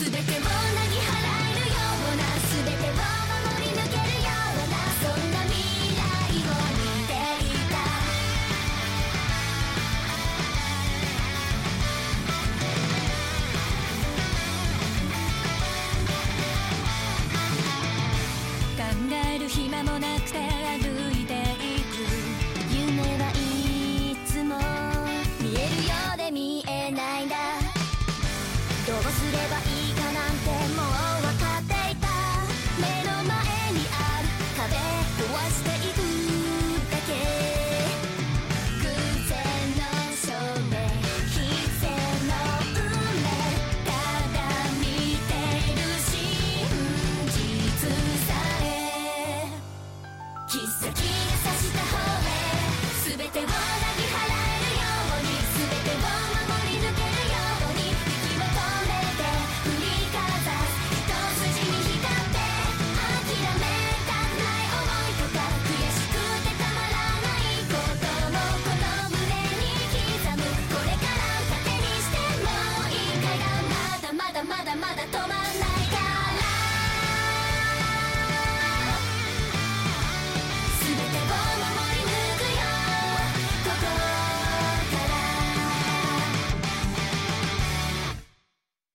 全てをなぎ払えるような全てを守り抜けるようなそんな未来を見ていた。考える暇もなくて歩いていく。夢はいつも見えるようで見えないんだ。どうすればいい？キ